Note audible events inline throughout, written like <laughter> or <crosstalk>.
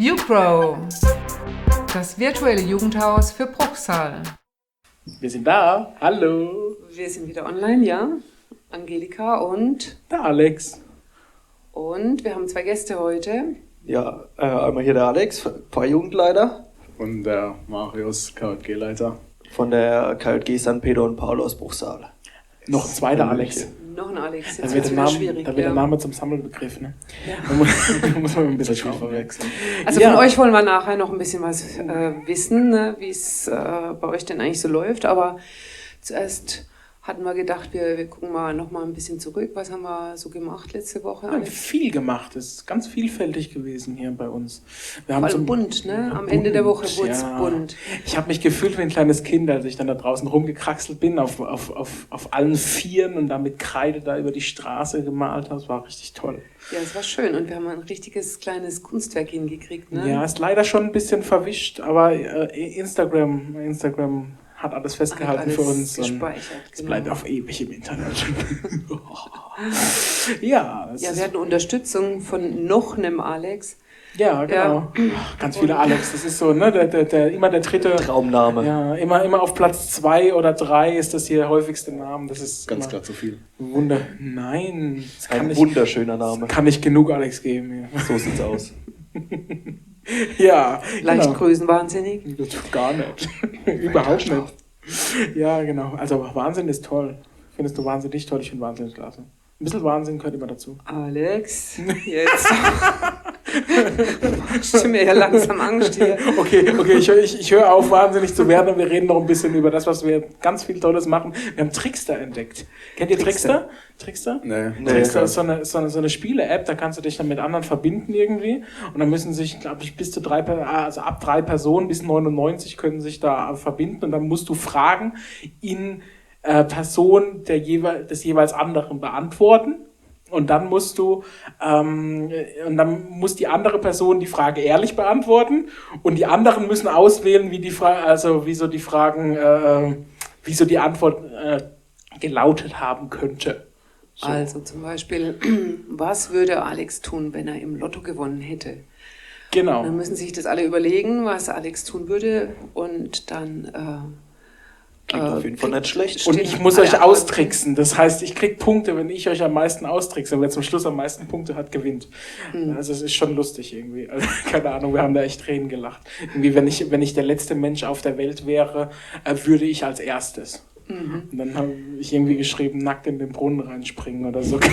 YouPro, das virtuelle Jugendhaus für Bruchsal. Wir sind da. Hallo. Wir sind wieder online, ja. Angelika und. Der Alex. Und wir haben zwei Gäste heute. Ja, äh, einmal hier der Alex, Pfarrjugendleiter Und der Marius, KJG-Leiter. von der KJG San Pedro und Paulo aus Bruchsal. Noch ein zweiter Alex. Noch ein Alex. Da Jetzt der wieder Name, schwierig. da wird der ja. Name zum Sammelbegriff. Ne? Ja. Da muss, <laughs> da muss man ein bisschen schauen. verwechseln. Also Ja. von euch wollen wir nachher noch ein bisschen was äh, wissen, ne, wie es äh, bei euch denn eigentlich so läuft. Aber zuerst hatten wir gedacht, wir, wir gucken mal noch mal ein bisschen zurück. Was haben wir so gemacht letzte Woche? Wir haben Alex? viel gemacht. Es ist ganz vielfältig gewesen hier bei uns. Wir haben Voll zum- bunt, ne? Am Bunt, Ende der Woche wurde es ja. bunt. Ich habe mich gefühlt wie ein kleines Kind, als ich dann da draußen rumgekraxelt bin, auf, auf, auf, auf allen Vieren und da mit Kreide da über die Straße gemalt habe. Das war richtig toll. Ja, es war schön und wir haben ein richtiges kleines Kunstwerk hingekriegt, ne? Ja, ist leider schon ein bisschen verwischt, aber äh, Instagram, Instagram hat alles festgehalten alles für uns. und gespeichert, Es genau. bleibt auf ewig im Internet. <laughs> ja, Ja, wir hatten Unterstützung von noch einem Alex. ja, genau. Ach, Ganz viele Alex. Das ist so, ne? Der, der, der, immer der dritte. Traumname. Ja, immer, immer auf Platz zwei oder drei ist das hier der häufigste Name. Das ist Ganz klar zu viel. Wunder. Nein, Ein nicht, wunderschöner Name. kann nicht genug Alex geben. So sieht's aus. <laughs> <laughs> Ja, Leicht genau. größenwahnsinnig. Das tut gar nicht. <laughs> Überhaupt nicht. Ja, genau. Also Wahnsinn ist toll. Findest du wahnsinnig toll? Ich finde wahnsinnig klasse. Ein bisschen Wahnsinn gehört immer dazu. Alex, jetzt. <laughs> <laughs> Mir ja langsam Angst hier. Okay, okay, ich, höre- ich, ich höre auf, wahnsinnig zu werden und wir reden noch ein bisschen über das, was wir ganz viel Tolles machen. Wir haben Trickster entdeckt. Kennt ihr Trickster? Trickster? Nee. Nee. Trickster ist so eine, so eine, so eine Spiele-App, da kannst du dich dann mit anderen verbinden irgendwie. Und dann müssen sich, glaube ich, bis zu drei, Per- also ab drei Personen bis 99 können sich da verbinden und dann musst du Fragen in äh, Person der jeweil, des jeweils anderen beantworten. Und dann musst du, ähm, und dann muss die andere Person die Frage ehrlich beantworten und die anderen müssen auswählen, wie die Frage, also wie so die Fragen, äh, wie so die Antwort äh, gelautet haben könnte. So. Also zum Beispiel, <clears throat> was würde Alex tun, wenn er im Lotto gewonnen hätte? Genau. Dann müssen sich das alle überlegen, was Alex tun würde und dann. Äh, Klingt auf jeden Fall nicht schlecht. Und ich muss alle euch Antworten. austricksen. Das heißt, ich krieg Punkte, wenn ich euch am meisten austrickse. Wer zum Schluss am meisten Punkte hat, gewinnt. Mhm. Also es ist schon lustig irgendwie. Also, <laughs> keine Ahnung, wir haben da echt Tränen gelacht. Irgendwie, wenn ich, wenn ich der letzte Mensch auf der Welt wäre, äh, würde ich als erstes. Mhm. Und dann habe ich irgendwie geschrieben, nackt in den Brunnen reinspringen oder so. Du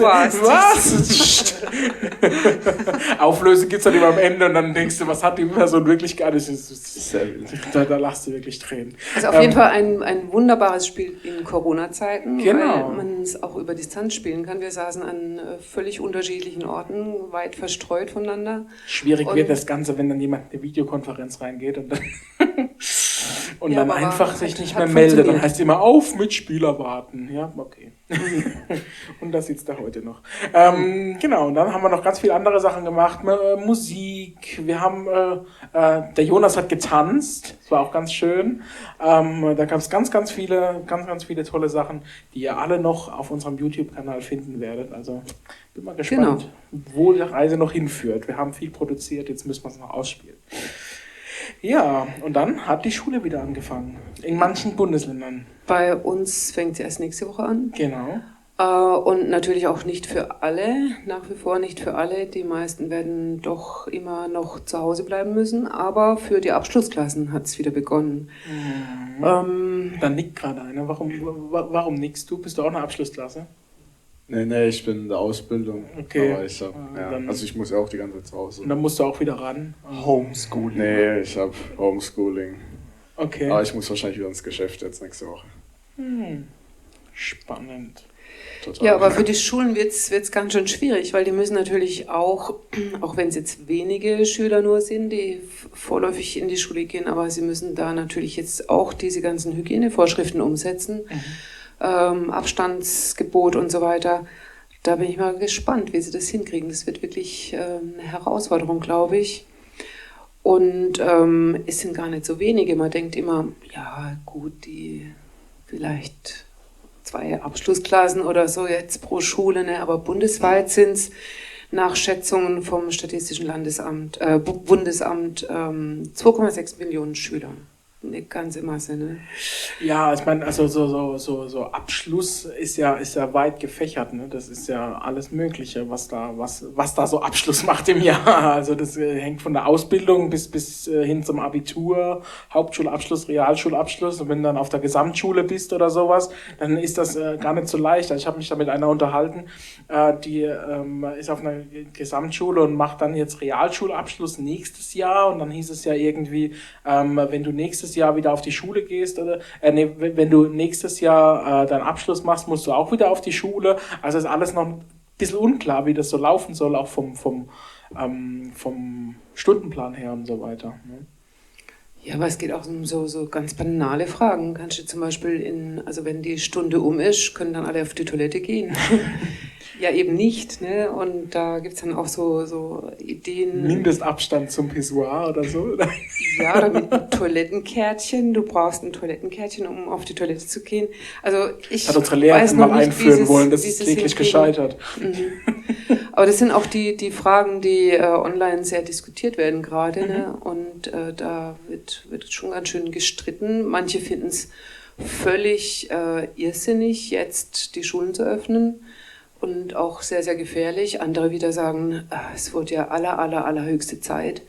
warst. Was? <laughs> Auflösung gibt's dann immer am Ende und dann denkst du, was hat die Person wirklich gar nicht. Da, da lachst du wirklich Tränen. Also auf Ähm, jeden Fall ein, ein wunderbares Spiel in Corona-Zeiten, Genau. weil man es auch über Distanz spielen kann. Wir saßen an äh, völlig unterschiedlichen Orten, weit verstreut voneinander. Schwierig Und- wird das Ganze, wenn dann jemand in eine Videokonferenz reingeht und dann, <laughs> und Ja, dann einfach hat- sich nicht hat mehr meldet. Dann heißt immer auf Mitspieler warten. Ja, okay. <laughs> und das sitzt da heute noch. Ähm, genau, und dann haben wir noch ganz viele andere Sachen gemacht. Äh, Musik. Wir haben, äh, äh, der Jonas hat getanzt. Das war auch ganz schön. Ähm, da gab es ganz, ganz viele, ganz, ganz viele tolle Sachen, die ihr alle noch auf unserem YouTube-Kanal finden werdet. Also bin mal gespannt, wo die Reise noch hinführt. Wir haben viel produziert, jetzt müssen wir es noch ausspielen. Ja, und dann hat die Schule wieder angefangen. In manchen Bundesländern. Bei uns fängt sie erst nächste Woche an. Genau. Äh, und natürlich auch nicht für alle, nach wie vor nicht für alle. Die meisten werden doch immer noch zu Hause bleiben müssen. Aber für die Abschlussklassen hat es wieder begonnen. Ähm, Da nickt gerade einer. Warum, wa- warum nickst du? Bist du auch eine Abschlussklasse? Nee, nee, ich bin in der Ausbildung. Okay. Aber ich hab, ja, dann- also ich muss ja auch die ganze Zeit zu Hause. Und dann musst du auch wieder ran. Homeschooling. Nee, ich habe Homeschooling. Okay. Aber ich muss wahrscheinlich wieder ins Geschäft jetzt nächste Woche. Hm. Spannend. Total. Ja, aber für die Schulen wird es ganz schön schwierig, weil die müssen natürlich auch, <clears throat> auch wenn es jetzt wenige Schüler nur sind, die vorläufig in die Schule gehen, aber sie müssen da natürlich jetzt auch diese ganzen Hygienevorschriften umsetzen, ähm, Abstandsgebot und so weiter. Da bin ich mal gespannt, wie sie das hinkriegen. Das wird wirklich ähm, eine Herausforderung, glaube ich. Und ähm, es sind gar nicht so wenige. Man denkt immer, ja gut, die vielleicht zwei Abschlussklassen oder so jetzt pro Schule, ne? aber bundesweit sind es nach Schätzungen vom Statistischen Landesamt, äh, Bundesamt ähm, 2,6 Millionen Schüler eine ganze Masse, ne? Ja, ich meine, also so, so, so, so Abschluss ist ja, ist ja weit gefächert, ne? Das ist ja alles Mögliche, was da, was, was da so Abschluss macht im Jahr. <laughs> Also das äh, hängt von der Ausbildung bis, bis äh, hin zum Abitur, Hauptschulabschluss, Realschulabschluss. Und wenn du dann auf der Gesamtschule bist oder sowas, dann ist das äh, gar nicht so leicht. Also ich habe mich da mit einer unterhalten, äh, die ähm, ist auf einer Gesamtschule und macht dann jetzt Realschulabschluss nächstes Jahr. Und dann hieß es ja irgendwie, ähm, wenn du nächstes Jahr wieder auf die Schule gehst oder äh, nee, wenn du nächstes Jahr äh, deinen Abschluss machst, musst du auch wieder auf die Schule. Also ist alles noch ein bisschen unklar, wie das so laufen soll, auch vom, vom, ähm, vom Stundenplan her und so weiter. Ne? Ja, aber es geht auch um so, so ganz banale Fragen. Kannst du zum Beispiel in, also wenn die Stunde um ist, können dann alle auf die Toilette gehen. <laughs> ja, eben nicht. Ne? Und da gibt es dann auch so, so Ideen. Mindestabstand zum Pissoir oder so. Oder? <laughs> Ja, oder mit einem Toilettenkärtchen. Du brauchst ein Toilettenkärtchen, um auf die Toilette zu gehen. Also ich hat unsere Lehrerin mal einführen dieses, wollen, das ist kläglich gescheitert. Mhm. Aber das sind auch die, die Fragen, die äh, online sehr diskutiert werden gerade. Ne? Mhm. Ne? Und äh, da wird, wird schon ganz schön gestritten. Manche finden es völlig äh, irrsinnig, jetzt die Schulen zu öffnen und auch sehr, sehr gefährlich. Andere wieder sagen, ah, es wurde ja aller, aller, allerhöchste Zeit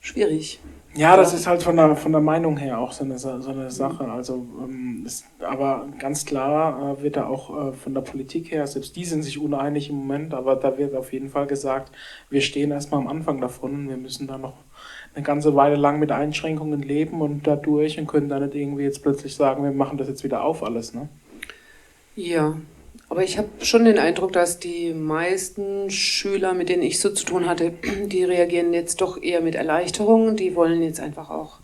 schwierig. Ja, das ist halt von der, von der Meinung her auch so eine, so eine Sache. Also, ähm, ist, aber ganz klar äh, wird da auch äh, von der Politik her, selbst die sind sich uneinig im Moment, aber da wird auf jeden Fall gesagt, wir stehen erstmal am Anfang davon und wir müssen da noch eine ganze Weile lang mit Einschränkungen leben und dadurch und können da nicht irgendwie jetzt plötzlich sagen, wir machen das jetzt wieder auf alles, ne? Ja, aber ich habe schon den Eindruck, dass die meisten Schüler, mit denen ich so zu tun hatte, <clears throat> die reagieren jetzt doch eher mit Erleichterung. Die wollen jetzt einfach auch,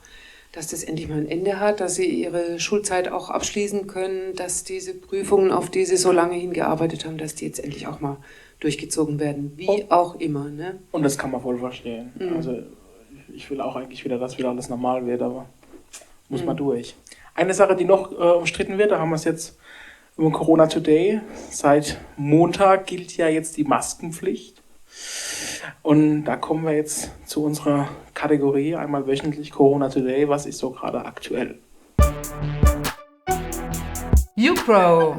dass das endlich mal ein Ende hat, dass sie ihre Schulzeit auch abschließen können, dass diese Prüfungen, auf die sie so lange hingearbeitet haben, dass die jetzt endlich auch mal durchgezogen werden, wie oh. auch immer. Ne? Und das kann man wohl verstehen. Mhm. Also ich will auch eigentlich wieder, dass wieder alles normal wird, aber muss mhm. man durch. Eine Sache, die noch äh, umstritten wird, da haben wir es jetzt über Corona Today. Seit Montag gilt ja jetzt die Maskenpflicht. Und da kommen wir jetzt zu unserer Kategorie, einmal wöchentlich Corona Today. Was ist so gerade aktuell? YouPro,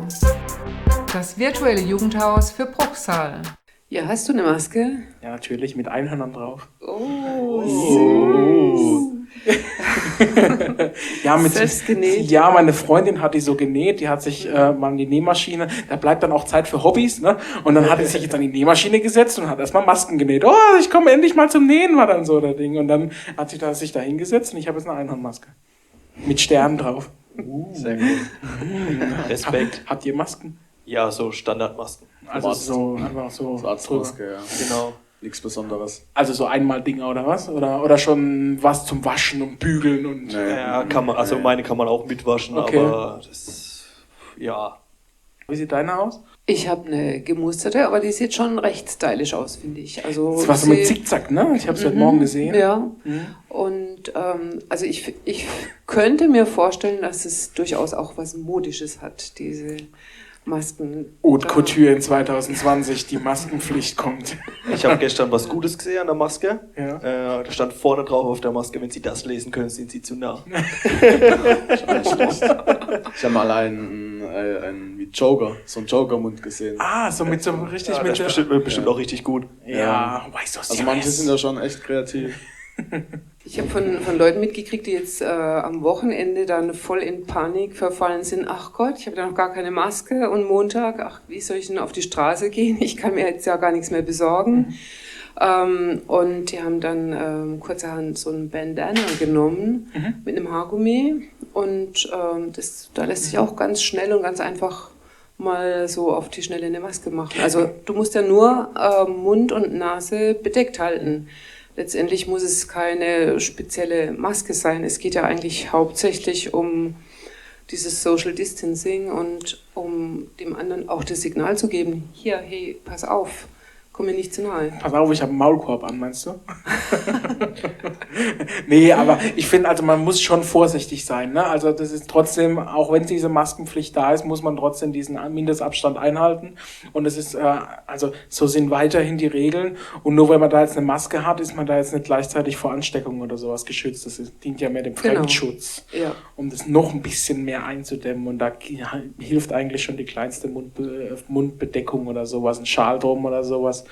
das virtuelle Jugendhaus für Bruchsal. Ja, hast du eine Maske? Ja, natürlich, mit Einhörnern drauf. Oh. oh. <laughs> ja, mit, Selbst genäht. Ja, meine Freundin hat die so genäht, die hat sich äh, mal in die Nähmaschine, da bleibt dann auch Zeit für Hobbys, ne? Und dann hat sie sich jetzt an die Nähmaschine gesetzt und hat erstmal Masken genäht. Oh, ich komme endlich mal zum Nähen, war dann so der Ding. Und dann hat sie da, sich da hingesetzt und ich habe jetzt eine Einhornmaske. Mit Sternen drauf. Uh. Sehr gut. <laughs> Respekt. Habt ihr Masken? Ja, so Standardmasken. Also so einfach so. So Arztmaske, ja. Genau. Nichts Besonderes. Also so einmal Dinger oder was? Oder, oder schon was zum Waschen und Bügeln und. Nee. Ja, kann man, also meine kann man auch mitwaschen, okay. aber das, ja. Wie sieht deine aus? Ich habe eine gemusterte, aber die sieht schon recht stylisch aus, finde ich. Also das war so mit Zickzack, ne? Ich habe es mhm, heute Morgen gesehen. Ja. Mhm. Und ähm, also ich, ich könnte mir vorstellen, dass es durchaus auch was Modisches hat, diese Masken. Haute Couture in 2020, die Maskenpflicht kommt. <laughs> Ich habe gestern was Gutes gesehen an der Maske. Ja. Äh, da stand vorne drauf auf der Maske, wenn Sie das lesen können, sind Sie zu nah. <laughs> ich habe mal einen, einen, einen wie Joker, so einen Joker-Mund gesehen. Ah, so mit so richtig ja, mit. Das ist bestimmt, bestimmt ja. auch richtig gut. Ja, ja. weißt du, Also manche sind ja schon echt kreativ. <laughs> Ich habe von, von Leuten mitgekriegt, die jetzt äh, am Wochenende dann voll in Panik verfallen sind. Ach Gott, ich habe ja noch gar keine Maske und Montag, ach, wie soll ich denn auf die Straße gehen? Ich kann mir jetzt ja gar nichts mehr besorgen. Mhm. Ähm, und die haben dann ähm, kurzerhand so ein Bandana genommen mhm. mit einem Haargummi. Und ähm, das, da lässt sich auch ganz schnell und ganz einfach mal so auf die Schnelle eine Maske machen. Also du musst ja nur äh, Mund und Nase bedeckt halten. Letztendlich muss es keine spezielle Maske sein. Es geht ja eigentlich hauptsächlich um dieses Social Distancing und um dem anderen auch das Signal zu geben, hier, hey, pass auf, Komm mir nicht zu nahe. Pass auf, ich habe einen Maulkorb an, meinst du? <laughs> nee, aber ich finde, also man muss schon vorsichtig sein. Ne? Also das ist trotzdem, auch wenn diese Maskenpflicht da ist, muss man trotzdem diesen Mindestabstand einhalten. Und es ist, äh, also so sind weiterhin die Regeln. Und nur weil man da jetzt eine Maske hat, ist man da jetzt nicht gleichzeitig vor Ansteckung oder sowas geschützt. Das ist, dient ja mehr dem Genau. Fremdschutz, Ja. um das noch ein bisschen mehr einzudämmen. Und da hilft eigentlich schon die kleinste Mundbe Mundbedeckung oder sowas, ein Schal drum oder sowas.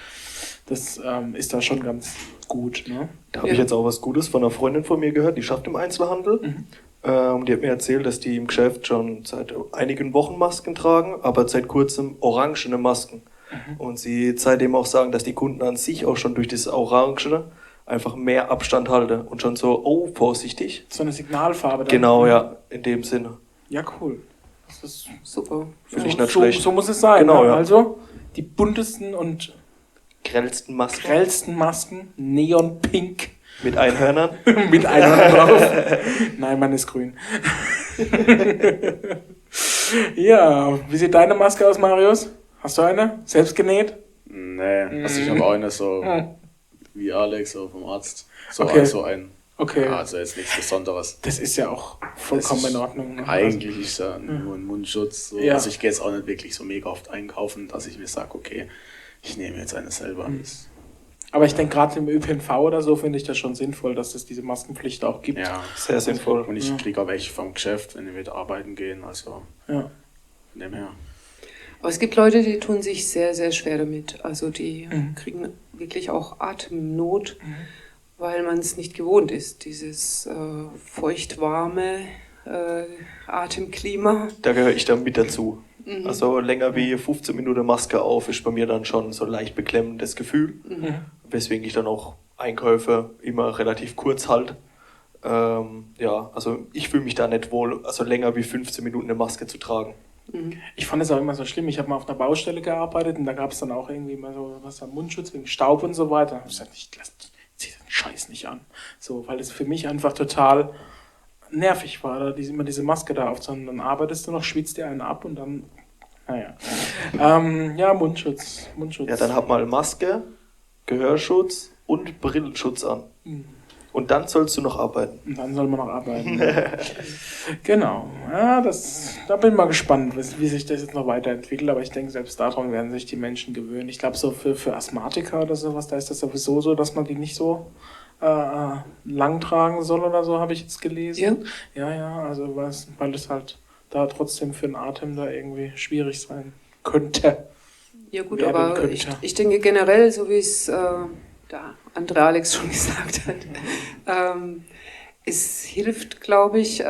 Das ähm, ist da schon ganz gut. Ne? Da habe Ja. ich jetzt auch was Gutes von einer Freundin von mir gehört, die schafft im Einzelhandel. Mhm. Ähm, die hat mir erzählt, dass die im Geschäft schon seit einigen Wochen Masken tragen, aber seit kurzem orangene Masken. Mhm. Und sie seitdem auch sagen, dass die Kunden an sich auch schon durch dieses Orangene einfach mehr Abstand halten und schon so, oh, vorsichtig. So eine Signalfarbe. dann. Genau, ja, in dem Sinne. Ja, cool. Das ist, Super. Finde ich so, nicht so, schlecht. so muss es sein. Genau, ne? ja. Also die buntesten und Grellsten Masken grellsten Masken, neonpink mit Einhörnern. <laughs> mit einem drauf. Nein, man ist grün. <laughs> ja, wie sieht deine Maske aus, Marius? Hast du eine? Selbst genäht? Nee, also ich habe auch eine so Hm. wie Alex, so vom Arzt. So, Okay. so ein. Okay. Ja, also jetzt nichts Besonderes. Das ist ja auch vollkommen in Ordnung. ne? Eigentlich ist ja nur ein Mundschutz. So. Ja. Also ich gehe jetzt auch nicht wirklich so mega oft einkaufen, dass ich mir sage, okay, ich nehme jetzt eine selber. Mhm. Aber ich denke, gerade im ÖPNV oder so finde ich das schon sinnvoll, dass es diese Maskenpflicht auch gibt. Ja, Sehr sinnvoll. und ich Ja. kriege auch welche vom Geschäft, wenn wir wieder arbeiten gehen. Also Ja. von dem her. Aber es gibt Leute, die tun sich sehr, sehr schwer damit. Also die Mhm. kriegen wirklich auch Atemnot, weil man es nicht gewohnt ist. Dieses äh, feucht-warme äh, Atemklima. Da gehöre ich dann mit dazu. Mhm. Also länger wie 15 Minuten Maske auf ist bei mir dann schon so ein leicht beklemmendes Gefühl. Mhm. Weswegen ich dann auch Einkäufe immer relativ kurz halt. Ähm, ja, also ich fühle mich da nicht wohl, also länger wie 15 Minuten eine Maske zu tragen. Ich fand es auch immer so schlimm. Ich habe mal auf einer Baustelle gearbeitet und da gab es dann auch irgendwie mal so was am Mundschutz wegen Staub und so weiter. Da ich gesagt, ich lass, zieh den Scheiß nicht an. So, weil es für mich einfach total nervig war, da diese, immer diese Maske da aufzuhaben. Dann arbeitest du noch, schwitzt dir einen ab und dann, naja. ähm, ja, Mundschutz, Mundschutz. Ja, dann hab mal Maske, Gehörschutz und Brillenschutz an. Mhm. Und dann sollst du noch arbeiten. Und dann soll man noch arbeiten. <laughs> genau. Ja, das, da bin ich mal gespannt, wie sich das jetzt noch weiterentwickelt. Aber ich denke, selbst daran werden sich die Menschen gewöhnen. Ich glaube, so für, für Asthmatiker oder sowas, da ist das sowieso so, dass man die nicht so äh, lang tragen soll oder so, habe ich jetzt gelesen. Ja, ja, also was, weil es halt da trotzdem für den Atem da irgendwie schwierig sein könnte. Ja gut, werden aber könnte. ich, ich denke generell, so wie es äh, der andere Alex <laughs> schon gesagt hat, ähm, es hilft, glaube ich, äh,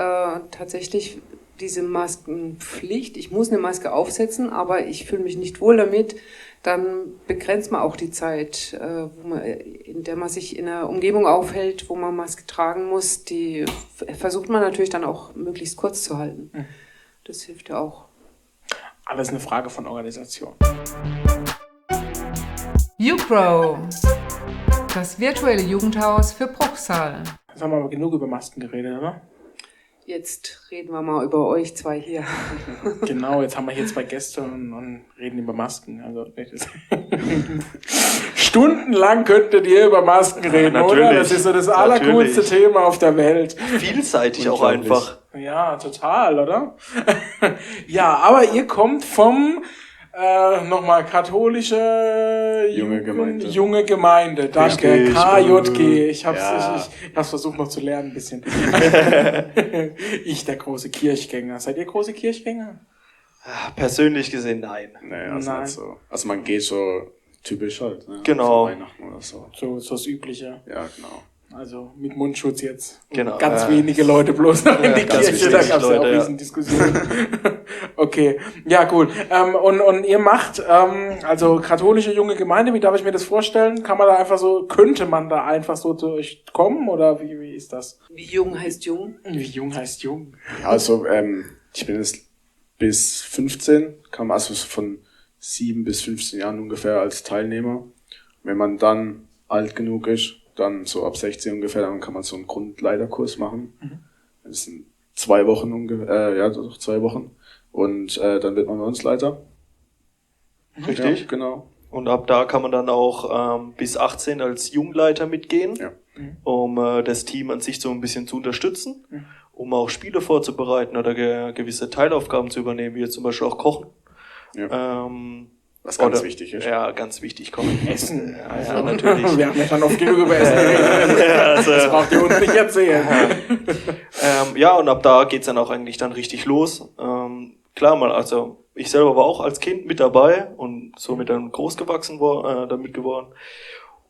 tatsächlich diese Maskenpflicht. Ich muss eine Maske aufsetzen, aber ich fühle mich nicht wohl damit. Dann begrenzt man auch die Zeit, äh, wo man, in der man sich in einer Umgebung aufhält, wo man Maske tragen muss. Die versucht man natürlich dann auch möglichst kurz zu halten. Mhm. Das hilft ja auch. Alles eine Frage von Organisation. YouGrow, das virtuelle Jugendhaus für Bruchsal. Jetzt haben wir aber genug über Masken geredet, oder? Jetzt reden wir mal über euch zwei hier. <laughs> Genau, jetzt haben wir hier zwei Gäste und, und reden über Masken. Also <laughs> Stundenlang könntet ihr über Masken reden, oder? Natürlich. Das ist so das allercoolste. Thema auf der Welt. Vielseitig auch einfach. Ja, total, oder? <laughs> ja, aber ihr kommt vom äh, nochmal katholische Junge Gemeinde. Junge Gemeinde. Danke. KJG. Ich hab's, Ja. ich, ich hab's versucht noch zu lernen ein bisschen. <laughs> ich, der große Kirchgänger. Seid ihr große Kirchgänger? Ah, Persönlich gesehen, nein. Nee, also Nein. nicht so. Also man geht so typisch halt. Ne? Genau. So Weihnachten oder so. So, so das Übliche. Ja, genau. Also mit Mundschutz jetzt. Und Genau, Ganz ja. wenige Leute bloß noch in Ja, die ganz Kirche, da gab es ja auch Leute, ja. riesen Diskussionen. <laughs> okay, ja cool. Ähm, und, und ihr macht, ähm, also katholische junge Gemeinde, wie darf ich mir das vorstellen? Kann man da einfach so, könnte man da einfach so durchkommen oder wie, wie ist das? Wie jung heißt jung? Wie jung heißt jung? Ja, also ähm, ich bin jetzt bis 15, kam also von 7 bis 15 Jahren ungefähr als Teilnehmer. Wenn man dann alt genug ist, dann so ab 16 ungefähr, dann kann man so einen Grundleiterkurs machen. Das sind zwei Wochen ungefähr, äh, ja, doch zwei Wochen. Und äh, dann wird man bei uns Leiter. Richtig? Ja, genau. Und ab da kann man dann auch ähm, bis 18 als Jungleiter mitgehen, Ja. um äh, das Team an sich so ein bisschen zu unterstützen, um auch Spiele vorzubereiten oder ge gewisse Teilaufgaben zu übernehmen, wie jetzt zum Beispiel auch Kochen. Ja. Ähm, Was ganz oder- wichtig ist. Ja, ganz wichtig, Kochen. Essen. Also, Ja, natürlich. Wir haben ja schon oft genug über Essen <laughs> geredet. also, Das braucht ihr uns nicht erzählen. Ähm, ja, und ab da geht's dann auch eigentlich dann richtig los. Ähm, klar, mal, also ich selber war auch als Kind mit dabei und somit dann groß gewachsen war, äh, damit geworden.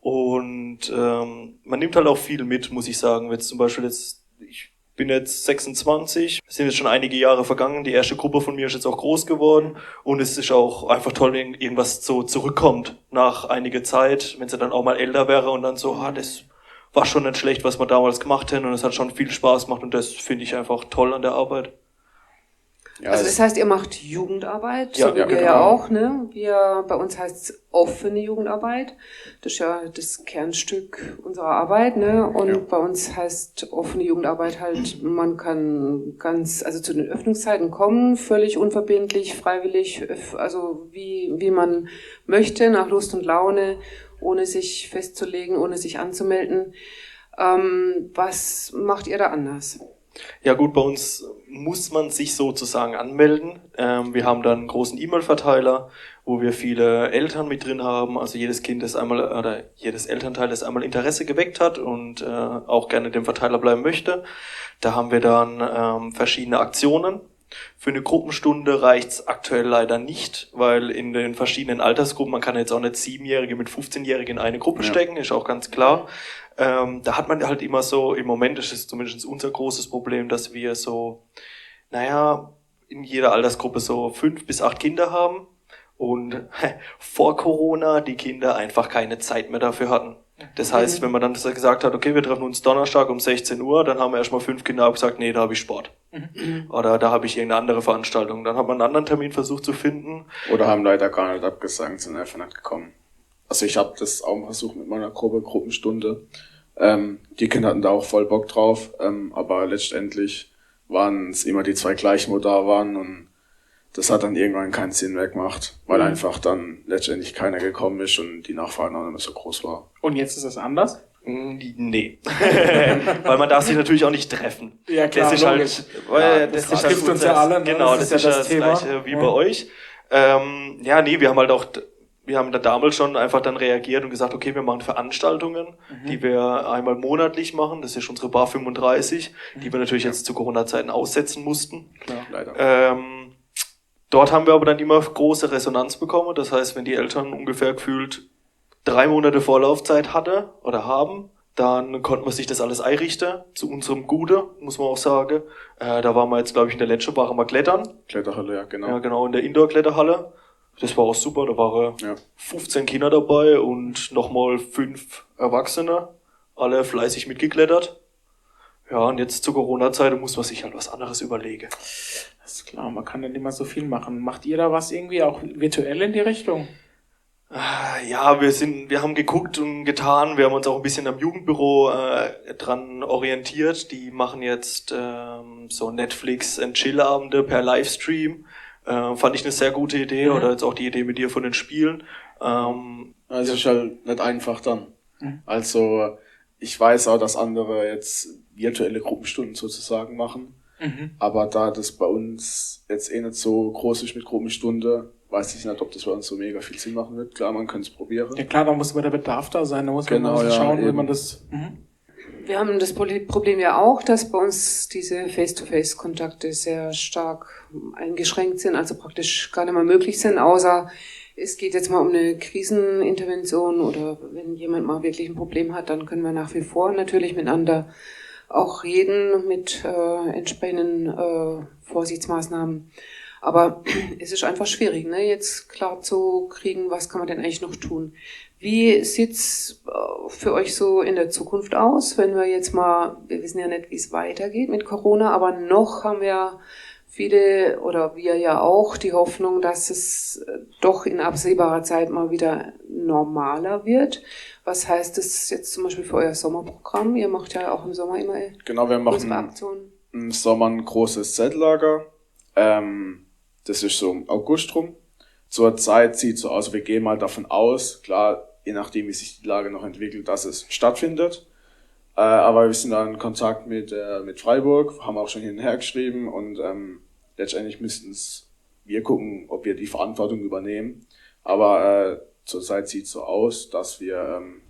Und ähm, man nimmt halt auch viel mit, muss ich sagen. Jetzt zum Beispiel jetzt, ich bin jetzt 26, es sind jetzt schon einige Jahre vergangen. Die erste Gruppe von mir ist jetzt auch groß geworden. Und es ist auch einfach toll, wenn irgendwas so zurückkommt nach einiger Zeit, wenn sie dann auch mal älter wäre und dann so, ah, das war schon nicht schlecht, was wir damals gemacht haben und es hat schon viel Spaß gemacht. Und das finde ich einfach toll an der Arbeit. Ja, Also das heißt, ihr macht Jugendarbeit, Ja, so wie ja, wir genau. ja auch, ne? Wir, bei uns heißt es offene Jugendarbeit. Das ist ja das Kernstück unserer Arbeit, ne? Und Ja. bei uns heißt offene Jugendarbeit halt, man kann ganz, also zu den Öffnungszeiten kommen, völlig unverbindlich, freiwillig, also wie, wie man möchte, nach Lust und Laune, ohne sich festzulegen, ohne sich anzumelden. Ähm, was macht ihr da anders? Ja gut, bei uns muss man sich sozusagen anmelden. Ähm, wir haben dann einen großen E-Mail-Verteiler, wo wir viele Eltern mit drin haben. Also jedes Kind, das einmal oder jedes Elternteil, das einmal Interesse geweckt hat und äh, auch gerne dem Verteiler bleiben möchte. Da haben wir dann ähm, verschiedene Aktionen. Für eine Gruppenstunde reicht's aktuell leider nicht, weil in den verschiedenen Altersgruppen, man kann jetzt auch nicht Siebenjährige mit 15-Jährigen in eine Gruppe Ja. stecken, ist auch ganz klar. Ähm, da hat man halt immer so, im Moment ist es zumindest unser großes Problem, dass wir so, naja, in jeder Altersgruppe so fünf bis acht Kinder haben und <laughs> vor Corona die Kinder einfach keine Zeit mehr dafür hatten. Das heißt, wenn man dann gesagt hat, okay, wir treffen uns Donnerstag um 16 Uhr, dann haben wir erstmal fünf Kinder gesagt, nee, da habe ich Sport. Oder da habe ich irgendeine andere Veranstaltung. Dann hat man einen anderen Termin versucht zu finden. Oder haben leider gar nicht abgesagt, sind einfach nicht gekommen. Also ich habe das auch mal versucht mit meiner Gruppe, Gruppenstunde. Ähm, die Kinder hatten da auch voll Bock drauf, ähm, aber letztendlich waren es immer die zwei gleichen, wo da waren und das hat dann irgendwann keinen Sinn mehr gemacht, weil einfach dann letztendlich keiner gekommen ist und die Nachfrage noch nicht mehr so groß war. Und jetzt ist es anders? Mm, Nee. <laughs> weil man darf sich natürlich auch nicht treffen. Ja, klar, das ist logisch. halt, weil Ja, das, das ist halt trifft uns ja alle, ne? Genau, Das das, ist ja das das, Thema. gleiche wie Ja. bei euch. Ähm, ja, nee, wir haben halt auch, wir haben da damals schon einfach dann reagiert und gesagt, okay, wir machen Veranstaltungen, Mhm. die wir einmal monatlich machen. Das ist unsere Bar 35, Mhm. die wir natürlich jetzt zu Corona-Zeiten aussetzen mussten. Klar. Leider. Ähm, dort haben wir aber dann immer große Resonanz bekommen. Das heißt, wenn die Eltern ungefähr gefühlt drei Monate Vorlaufzeit hatte oder haben, dann konnte man sich das alles einrichten, zu unserem Gute, muss man auch sagen. Äh, da waren wir jetzt, glaube ich, in der letzten Woche mal klettern. Kletterhalle, ja, genau. Ja, genau, in der Indoor-Kletterhalle. Das war auch super, da waren Ja. 15 Kinder dabei und nochmal fünf Erwachsene, alle fleißig mitgeklettert. Ja, und jetzt zur Corona-Zeit muss man sich halt was anderes überlegen. Das ist klar, man kann nicht immer so viel machen. Macht ihr da was irgendwie auch virtuell in die Richtung? Ah, Ja, wir sind, wir haben geguckt und getan. Wir haben uns auch ein bisschen am Jugendbüro äh, dran orientiert. Die machen jetzt ähm, so Netflix and Chill Abende per Livestream. Äh, fand ich eine sehr gute Idee. Mhm. Oder jetzt auch die Idee mit dir von den Spielen. Ähm, Also ist halt nicht einfach dann. Mhm. Also ich weiß auch, dass andere jetzt virtuelle Gruppenstunden sozusagen machen. Mhm. Aber da das bei uns jetzt eh nicht so groß ist mit Gruppenstunde, weiß ich nicht, ob das bei uns so mega viel Sinn machen wird. Klar, man könnte es probieren. Ja klar, da muss aber der Bedarf da sein, da muss Genau, man mal ja, schauen, wie eben. man das... Mhm. Wir haben das Problem ja auch, dass bei uns diese Face-to-Face-Kontakte sehr stark eingeschränkt sind, also praktisch gar nicht mehr möglich sind, außer es geht jetzt mal um eine Krisenintervention oder wenn jemand mal wirklich ein Problem hat, dann können wir nach wie vor natürlich miteinander auch reden mit äh, entsprechenden äh, Vorsichtsmaßnahmen. Aber <clears throat> es ist einfach schwierig, ne, jetzt klar zu kriegen, was kann man denn eigentlich noch tun. Wie sieht's äh, für euch so in der Zukunft aus, wenn wir jetzt mal, wir wissen ja nicht, wie es weitergeht mit Corona, aber noch haben wir viele oder wir ja auch die Hoffnung, dass es äh, doch in absehbarer Zeit mal wieder normaler wird. Was heißt das jetzt zum Beispiel für euer Sommerprogramm? Ihr macht ja auch im Sommer immer Genau, wir machen Aktionen. im Sommer ein großes Zeltlager. Ähm, das ist so im August rum. zurzeit sieht so aus, wir gehen mal davon aus, klar, je nachdem, wie sich die Lage noch entwickelt, dass es stattfindet. Äh, aber wir sind da in Kontakt mit, äh, mit Freiburg, haben auch schon hin und her geschrieben und ähm, letztendlich müssten es wir gucken, ob wir die Verantwortung übernehmen. Aber äh, zurzeit sieht es so aus, dass wir ähm,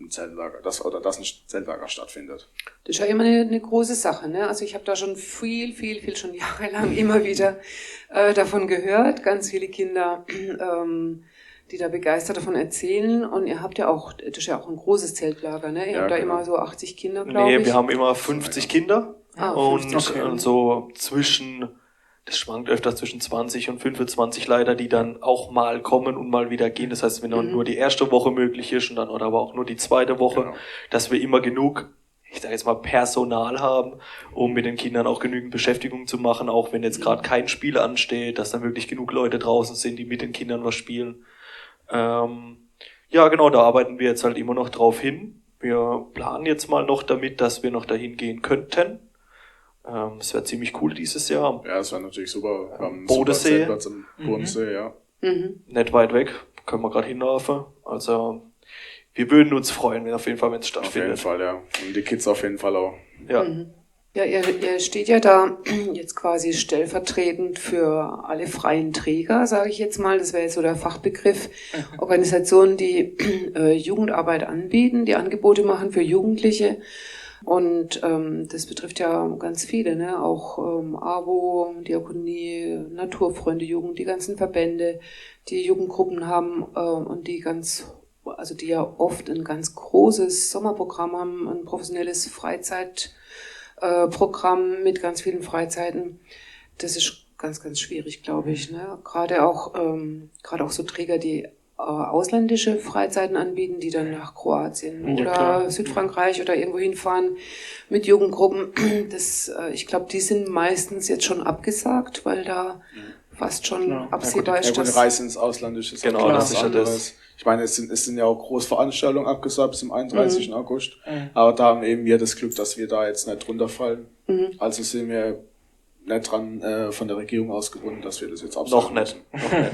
ein Zeltlager, das, oder dass ein Zeltlager stattfindet. Das ist ja immer eine, eine große Sache. Ne? Also ich habe da schon viel, viel, viel, schon <laughs> jahrelang immer wieder äh, davon gehört. Ganz viele Kinder, <clears throat> ähm, die da begeistert davon erzählen. Und ihr habt ja auch, das ist ja auch ein großes Zeltlager. Ne? Ihr Ja, habt da genau. immer so 80 Kinder, glaube Nee, ich. wir haben immer 50 Kinder Ah, und, 50, okay. und so zwischen, das schwankt öfter zwischen 20 und 25 leider, die dann auch mal kommen und mal wieder gehen. Das heißt, wenn dann Mhm. nur die erste Woche möglich ist und dann oder aber auch nur die zweite Woche, Genau. dass wir immer genug, ich sage jetzt mal Personal haben, um mit den Kindern auch genügend Beschäftigung zu machen, auch wenn jetzt gerade kein Spiel ansteht, dass dann wirklich genug Leute draußen sind, die mit den Kindern was spielen. Ähm, ja, genau, da arbeiten wir jetzt halt immer noch drauf hin. Wir planen jetzt mal noch damit, dass wir noch dahin gehen könnten. Ähm, Es wäre ziemlich cool dieses Jahr. Ja, das wäre natürlich super. Einen Bodensee. Super Zeltplatz am Bodensee, ja. Mhm. Nicht weit weg, können wir gerade hinlaufen. Also wir würden uns freuen, wenn auf jeden Fall, wenn es Auf jeden stattfindet. Fall, ja. Und die Kids auf jeden Fall auch. Ja. Mhm. Ja, ihr, ihr steht ja da jetzt quasi stellvertretend für alle freien Träger, sage ich jetzt mal. Das wäre jetzt so der Fachbegriff. Organisationen, die äh, Jugendarbeit anbieten, die Angebote machen für Jugendliche. Und ähm, das betrifft ja ganz viele, ne? auch ähm, AWO, Diakonie, Naturfreunde Jugend, die ganzen Verbände, die Jugendgruppen haben äh, und die ganz, also die ja oft ein ganz großes Sommerprogramm haben, ein professionelles Freizeit äh, Programm mit ganz vielen Freizeiten. Das ist ganz, ganz schwierig, glaube ich. Ne? Gerade auch, ähm, gerade auch so Träger, die äh, ausländische Freizeiten anbieten, die dann nach Kroatien Ja, oder klar. Südfrankreich oder irgendwo hinfahren mit Jugendgruppen. <clears throat> Das, äh, ich glaube, die sind meistens jetzt schon abgesagt, weil da fast schon. Ja, absehbar Ja, ist, gut, dass Reise ins Ausland ist Genau, auch das was ist ja das. Ich meine, es sind, es sind ja auch Großveranstaltungen abgesagt bis zum 31. August. Mhm. Aber da haben eben wir das Glück, dass wir da jetzt nicht runterfallen. Mhm. Also sind wir nicht dran äh, von der Regierung ausgebunden, dass wir das jetzt absagen Noch nicht.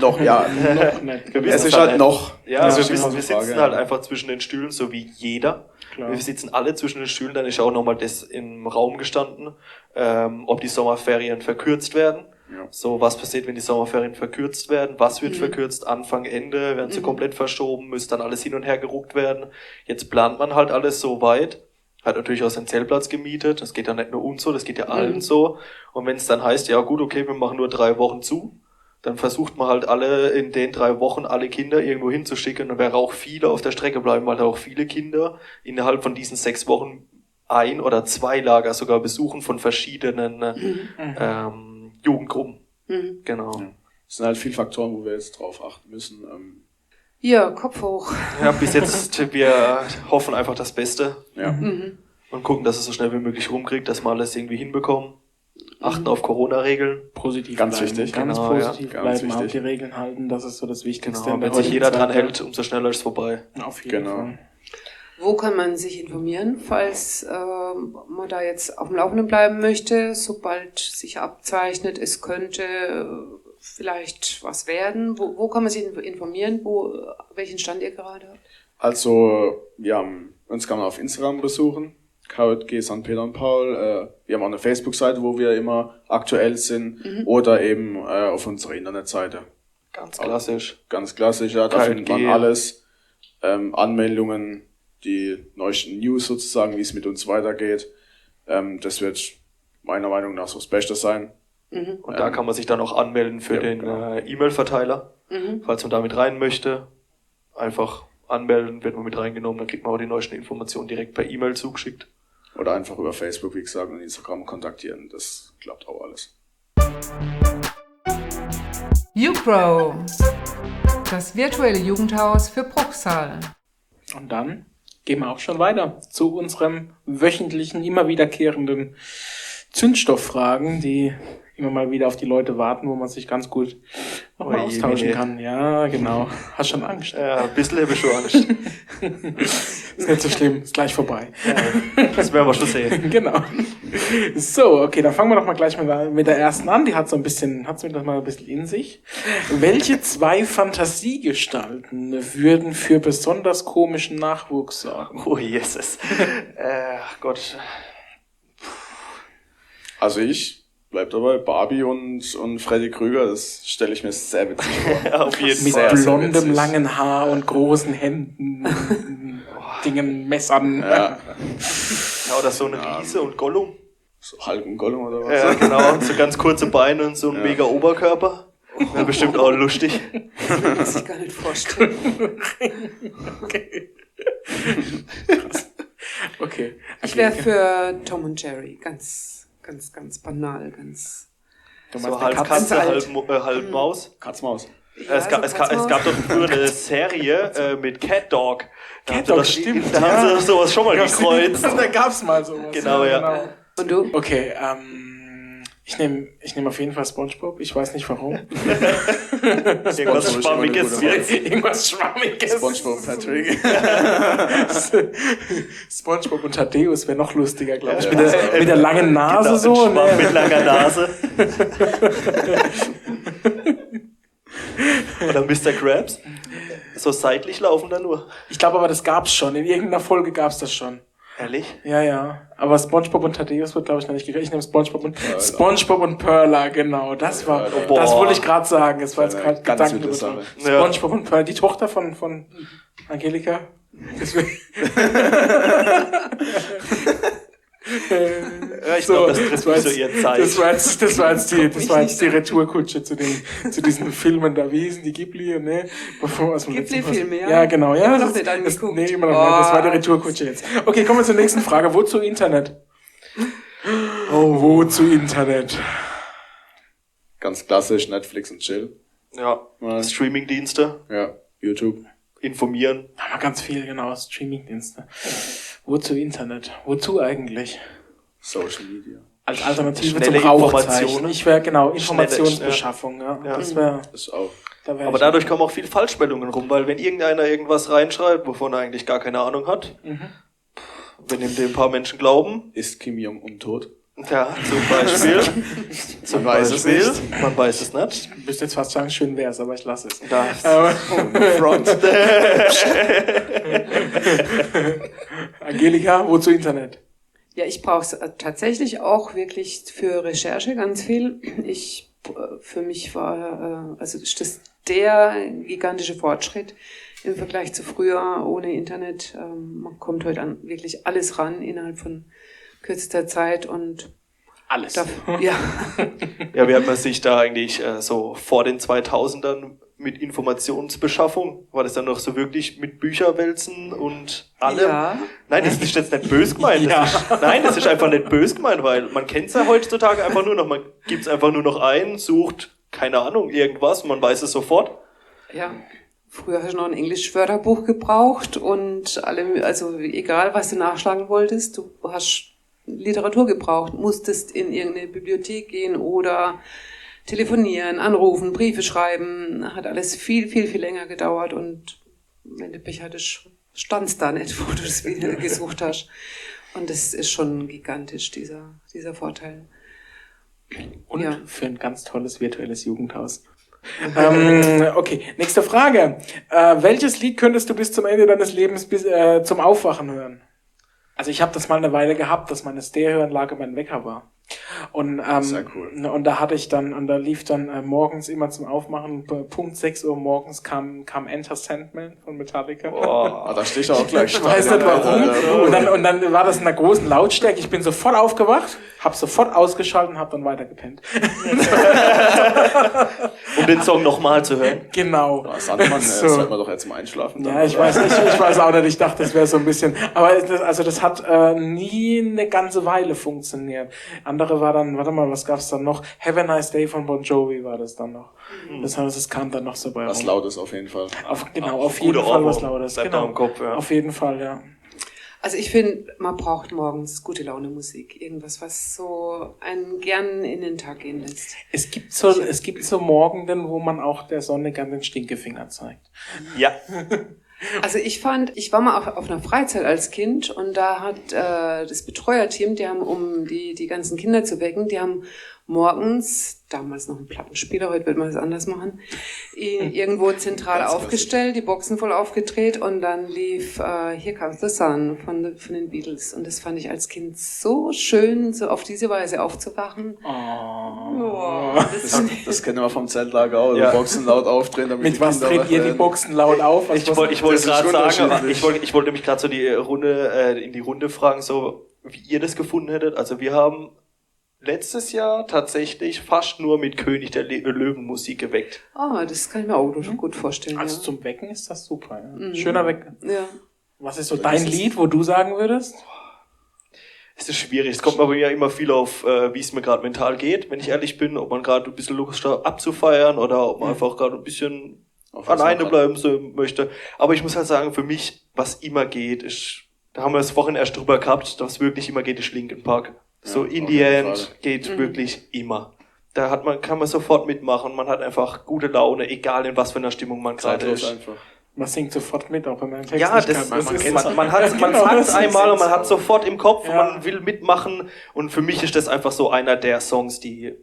Noch, ja. <laughs> Noch nicht. Wir es wissen ist halt noch. Ja, Das wir, wissen, wir sitzen ja. halt einfach zwischen den Stühlen, so wie jeder. Klar. Wir sitzen alle zwischen den Stühlen, dann ist auch nochmal das im Raum gestanden, ähm, ob die Sommerferien verkürzt werden. Ja. So, was passiert, wenn die Sommerferien verkürzt werden? Was wird verkürzt? Anfang, Ende? Werden sie komplett verschoben? Müsste dann alles hin und her geruckt werden? Jetzt plant man halt alles so weit. Hat natürlich auch seinen Zeltplatz gemietet. Das geht ja nicht nur uns so, das geht ja allen so. Und wenn es dann heißt, ja gut, okay, wir machen nur drei Wochen zu, dann versucht man halt alle in den drei Wochen alle Kinder irgendwo hinzuschicken. Und wäre auch viele auf der Strecke bleiben, weil da auch viele Kinder innerhalb von diesen sechs Wochen ein oder zwei Lager sogar besuchen von verschiedenen äh, ähm, Jugendgruppen. Mhm. Genau. Ja. Es sind halt viele Faktoren, wo wir jetzt drauf achten müssen. Ähm, Ja, Kopf hoch. Ja, bis jetzt, <laughs> wir hoffen einfach das Beste ja. Mhm. und gucken, dass es so schnell wie möglich rumkriegt, dass wir alles irgendwie hinbekommen. Achten auf Corona-Regeln. Positiv Ganz bleiben. wichtig. Ganz Genau, ja. positiv Ganz bleiben, auch wichtig. die Regeln halten, das ist so das Wichtigste. Genau. in der Wenn sich jeder Zeit. dran hält, umso schneller ist es vorbei. Auf jeden Genau. Fall. Wo kann man sich informieren, falls ähm, man da jetzt auf dem Laufenden bleiben möchte, sobald sich abzeichnet, es könnte äh, vielleicht was werden? Wo, wo kann man sich informieren? Wo, äh, welchen Stand ihr gerade habt? Also, wir haben, uns kann man auf Instagram besuchen. KJG St. Peter und Paul. Äh, wir haben auch eine Facebook-Seite, wo wir immer aktuell sind. Oder eben äh, auf unserer Internetseite. Ganz klassisch. Ganz klassisch, ja, da KJG. findet man alles. Ähm, Anmeldungen, die neuesten News sozusagen, wie es mit uns weitergeht. Ähm, das wird meiner Meinung nach so das Beste sein. Und da Ähm, kann man sich dann auch anmelden für ja, den genau. äh, E-Mail-Verteiler. Mhm. Falls man damit rein möchte, einfach anmelden, wird man mit reingenommen, dann kriegt man auch die neuesten Informationen direkt per E-Mail zugeschickt. Oder einfach über Facebook, wie gesagt, und Instagram kontaktieren. Das klappt auch alles. UPRO, das virtuelle Jugendhaus für Bruchsal. Und dann gehen wir auch schon weiter zu unserem wöchentlichen, immer wiederkehrenden Zündstofffragen, die immer mal wieder auf die Leute warten, wo man sich ganz gut nochmal Oje, austauschen Mene. kann. Ja, genau. <laughs> Hast schon Angst? Ja, ein bisschen habe ich schon Angst. <laughs> ist nicht so schlimm, ist gleich vorbei. Das werden wir schon sehen. <laughs> genau. So, okay, dann fangen wir doch mal gleich mit der, mit der ersten an. Die hat so ein bisschen, hat so das mal ein bisschen in sich. Welche zwei Fantasiegestalten würden für besonders komischen Nachwuchs sorgen? Oh, Jesus. äh, Gott. Also ich bleib dabei, Barbie und, und Freddy Krüger, das stelle ich mir sehr witzig vor. <laughs> Auf jeden Mit Fall. sehr blondem, witzig. langen Haar und großen Händen, <laughs> Dingen, Messern. Ja, Ja, oder so eine Riese und Gollum. so halb ein Gollum oder was? Ja, genau. So ganz kurze Beine und so ein Ja. mega Oberkörper. Wäre bestimmt auch lustig. Kann man sich gar nicht vorstellen. <laughs> Okay. Ich wäre für Tom und Jerry. Ganz, ganz, ganz banal, ganz. Du So meinst halb der Katz- Katze, alt. halb, äh, halb Maus. Katzmaus. Ja, es, gab, so es, gab, es gab doch früher eine Serie äh, mit Cat Dog. Da Cat haben sie Dog, das- stimmt, Da ja. haben sie sowas schon mal <laughs> gekreuzt. da gab's mal sowas. Genau, ja. Und du? Okay, ähm, ich nehme ich nehm auf jeden Fall SpongeBob. Ich weiß nicht warum. <laughs> Irgendwas Schwammiges. Irgendwas Schwammiges. SpongeBob Patrick. <laughs> SpongeBob und Thaddeus wäre noch lustiger, glaube ich. Ja, mit, ja. der, mit der langen Nase Genau, so. ein Schwamm Ne? mit langer Nase. <laughs> Oder Mr. Krabs. So seitlich laufen da nur. Ich glaube aber, das gab's schon. In irgendeiner Folge gab's das schon. Ehrlich? Ja, ja. Aber SpongeBob und Thaddeus wird, glaube ich, noch nicht gekriegt. Ich nehme SpongeBob und Perla. SpongeBob und Perla, genau. Das war, Perla. das wollte ich gerade sagen. Das war jetzt gerade ganz Gedanken. Sache. Ja. SpongeBob und Perla, die Tochter von, von Angelika. <laughs> <laughs> <laughs> Deswegen. Ja, ich glaube, das trifft so jetzt- ihr Zeit. Das war jetzt, das war jetzt die, das war jetzt die Retourkutsche zu den, zu diesen Filmen da, wie hießen die Ghibli, ne? Ghibli-Filme, ja. Ja, genau, ja. Immer das noch nicht angeguckt. Das, nee, immer noch nicht. Das war die Oh. Retourkutsche jetzt. Okay, kommen wir zur nächsten Frage. Wozu Internet? Oh, wozu Internet? Ganz klassisch, Netflix und Chill. Ja. Streamingdienste, Ja, YouTube. informieren. Haben wir ganz viel, genau, Streamingdienste. Wozu Internet? Wozu eigentlich? Social Media. Als Alternative Schnelle zum Rauchzeichen. Informationen. Ich wäre, genau, Schnelle- Informationsbeschaffung, ja. Ja. Das wäre, Ist auch. da Aber dadurch kommen auch viel Falschmeldungen rum, weil wenn irgendeiner irgendwas reinschreibt, wovon er eigentlich gar keine Ahnung hat, Mhm. wenn ihm dem ein paar Menschen glauben, Ist Kim Jong-un tot? Ja, zum Beispiel, zum <laughs> Man weiß es Beispiel, nicht. man weiß es nicht. Ich müsste jetzt fast sagen, schön wär's, aber ich lasse es. Das, <laughs> Aber, Front. <laughs> Angelika, wozu Internet? Ja, ich brauche es tatsächlich auch wirklich für Recherche ganz viel. Ich, äh, für mich war, äh, also ist das der gigantische Fortschritt im Vergleich zu früher ohne Internet. Ähm, Man kommt heute an wirklich alles ran innerhalb von kürzester Zeit und Alles. da, ja, <laughs> ja, wie hat man sich da eigentlich äh, so vor den 2000ern mit Informationsbeschaffung, war das dann noch so wirklich mit Bücherwälzen und allem? ja, Nein, das ist jetzt nicht bös gemeint. Das ist, nein, das ist einfach nicht bös gemeint, weil man kennt es ja heutzutage einfach nur noch. Man gibt es einfach nur noch ein, sucht, keine Ahnung, irgendwas, man weiß es sofort. ja. Früher hast du noch ein Englisch-Wörterbuch gebraucht und alle, also egal was du nachschlagen wolltest, du hast Literatur gebraucht, musstest in irgendeine Bibliothek gehen oder telefonieren, anrufen, Briefe schreiben, hat alles viel, viel, viel länger gedauert und wenn du Pech hattest, standst da nicht, <laughs> wo du es wieder gesucht hast. Und das ist schon gigantisch, dieser, dieser Vorteil. Und Ja. für ein ganz tolles virtuelles Jugendhaus. ähm, okay, nächste Frage. Äh, welches Lied könntest du bis zum Ende deines Lebens bis, äh, zum Aufwachen hören? Also ich habe das mal eine Weile gehabt, dass meine Stereoanlage mein Wecker war. Und, ähm, Sehr cool. und da hatte ich dann, und da lief dann äh, morgens immer zum Aufmachen, Punkt 6 Uhr morgens kam, kam Enter Sandman von Metallica. Ah, da stehe ich auch gleich Ich weiß nicht warum. Alter. Und dann, und dann war das in einer großen Lautstärke. Ich bin sofort aufgewacht, habe sofort ausgeschaltet und habe dann weiter gepennt. <laughs> Um den Song nochmal zu hören. Genau. Ah, Sandmann, So. so. sollte man doch jetzt zum Einschlafen. dann, Ja, ich oder? weiß nicht, ich weiß auch nicht, ich dachte, das wäre so ein bisschen, aber das, also das hat äh, nie eine ganze Weile funktioniert. Andere war dann, warte mal, was gab's dann noch? Have a Nice Day von Bon Jovi war das dann noch. Das, heißt, das kam dann noch so bei Was rum. Lautes auf jeden Fall. Auf, genau, auf jeden Fall was. Lautes. Genau. im Kopf, ja. Auf jeden Fall, ja. Also ich finde, man braucht morgens gute Laune Musik. Irgendwas, was so einen gern in den Tag gehen lässt. Es gibt so, es gibt so Morgenden, wo man auch der Sonne gern den Stinkefinger zeigt. <laughs> Ja. Also ich fand, ich war mal auf, auf einer Freizeit als Kind und da hat äh, das Betreuerteam, die haben, um die, die ganzen Kinder zu wecken, die haben morgens, damals noch ein Plattenspieler, heute wird man das anders machen, i- irgendwo zentral aufgestellt, die Boxen voll aufgedreht und dann lief äh, Here Comes the Sun von, the- von den Beatles. Und das fand ich als Kind so schön, so auf diese Weise aufzuwachen. Oh, das Das, das kennen wir vom Zeltlager auch. Ja. Boxen laut aufdrehen, damit Mit was dreht ihr die. Boxen laut auf? Was, Ich was- wollte ich wollte das ist gerade sagen, ich wollte ich wollte mich gerade so die Runde äh, in die Runde fragen, so wie ihr das gefunden hättet. Also wir haben letztes Jahr tatsächlich fast nur mit König der Le Löwen Musik geweckt. Ah, das kann ich mir auch gut vorstellen. also ja. zum Wecken ist das super. Ja. Mhm. Schöner Wecken. ja. Was ist so Das dein ist- Lied, wo du sagen würdest? Es ist schwierig. Es kommt aber ja immer viel auf, äh, wie es mir gerade mental geht, wenn ich ehrlich bin, ob man gerade ein bisschen Lust hat abzufeiern oder ob man einfach gerade ein bisschen alleine bleiben so möchte. Aber ich muss halt sagen, für mich, was immer geht, ist, da haben wir es vorhin erst drüber gehabt, was wirklich immer geht, ist Linkin Park. So Ja, in the end Fall. geht Mhm. wirklich immer. Da hat man, kann man sofort mitmachen, man hat einfach gute Laune, egal in was für einer Stimmung man gerade ist. einfach. Man singt sofort mit, auch wenn man Text Ja, nicht das, kann. das ist ist, man, man hat es <laughs> man Genau, hat's das einmal und man hat sofort im Kopf Ja. man will mitmachen. Und für mich ist das einfach so einer der Songs, die,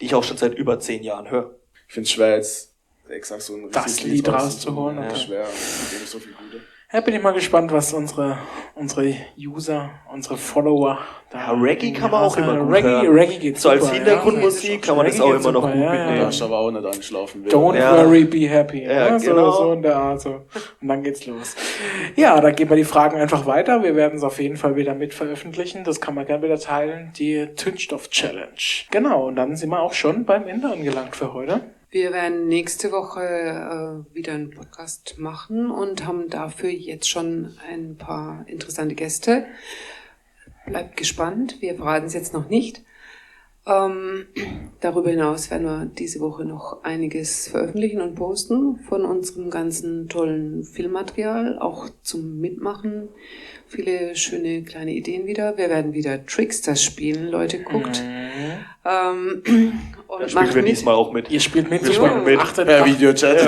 die ich auch schon seit über zehn Jahren höre. Ich finde es schwer, jetzt exakt so ein Das richtiges Lied rauszuholen, Ja, schwer. Es gibt so viele gute. Ja, bin ich mal gespannt, was unsere, unsere User, unsere Follower da. Ja, Reggae kann man auch immer gut Reggae, hören. Reggae geht So als super, Hintergrundmusik kann man das Reggae auch immer noch super, gut ja, ja. Da mitnehmen. ich aber auch nicht anschlafen will. Don't Ja. worry, be happy. Ja, Ja, so, genau. so in der Art. So. Und dann geht's los. Ja, da geben wir die Fragen einfach weiter. Wir werden es auf jeden Fall wieder mit veröffentlichen. Das kann man gerne wieder teilen. Die Tünstoff-Challenge. Genau, und dann sind wir auch schon beim Ende angelangt für heute. Wir werden nächste Woche äh, wieder einen Podcast machen und haben dafür jetzt schon ein paar interessante Gäste. Bleibt gespannt, wir verraten es jetzt noch nicht. Ähm, darüber hinaus werden wir diese Woche noch einiges veröffentlichen und posten von unserem ganzen tollen Filmmaterial, auch zum Mitmachen. Viele schöne kleine Ideen wieder. Wir werden wieder Tricksters spielen, Leute, guckt. Ähm, <clears throat> Da und spielen macht wir mit. diesmal auch mit. Ihr spielt mit. Wir spielen mit. Achtet, Per ach- <laughs> Videochat.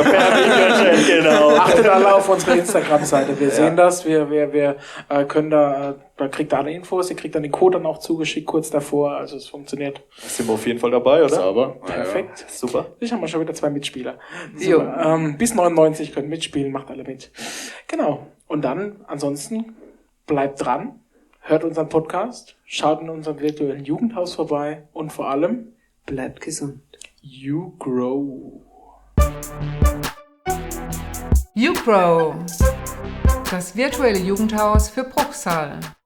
genau. <laughs> Achtet alle auf unsere Instagram-Seite. Wir sehen das. Wir, wir, wir äh, können da, äh, da kriegt ihr alle Infos. Ihr kriegt dann den Code dann auch zugeschickt kurz davor. Also es funktioniert Da sind wir auf jeden Fall dabei, oder? Sauber. perfekt. Super. Ich habe mal schon wieder zwei Mitspieler. Jo. Super. Ähm, bis 99 können mitspielen, macht alle mit. Genau. Und dann, ansonsten, bleibt dran, hört unseren Podcast, schaut in unserem virtuellen Jugendhaus vorbei und vor allem, Bleibt gesund. you grow. YouGrow, das virtuelle Jugendhaus für Bruchsal.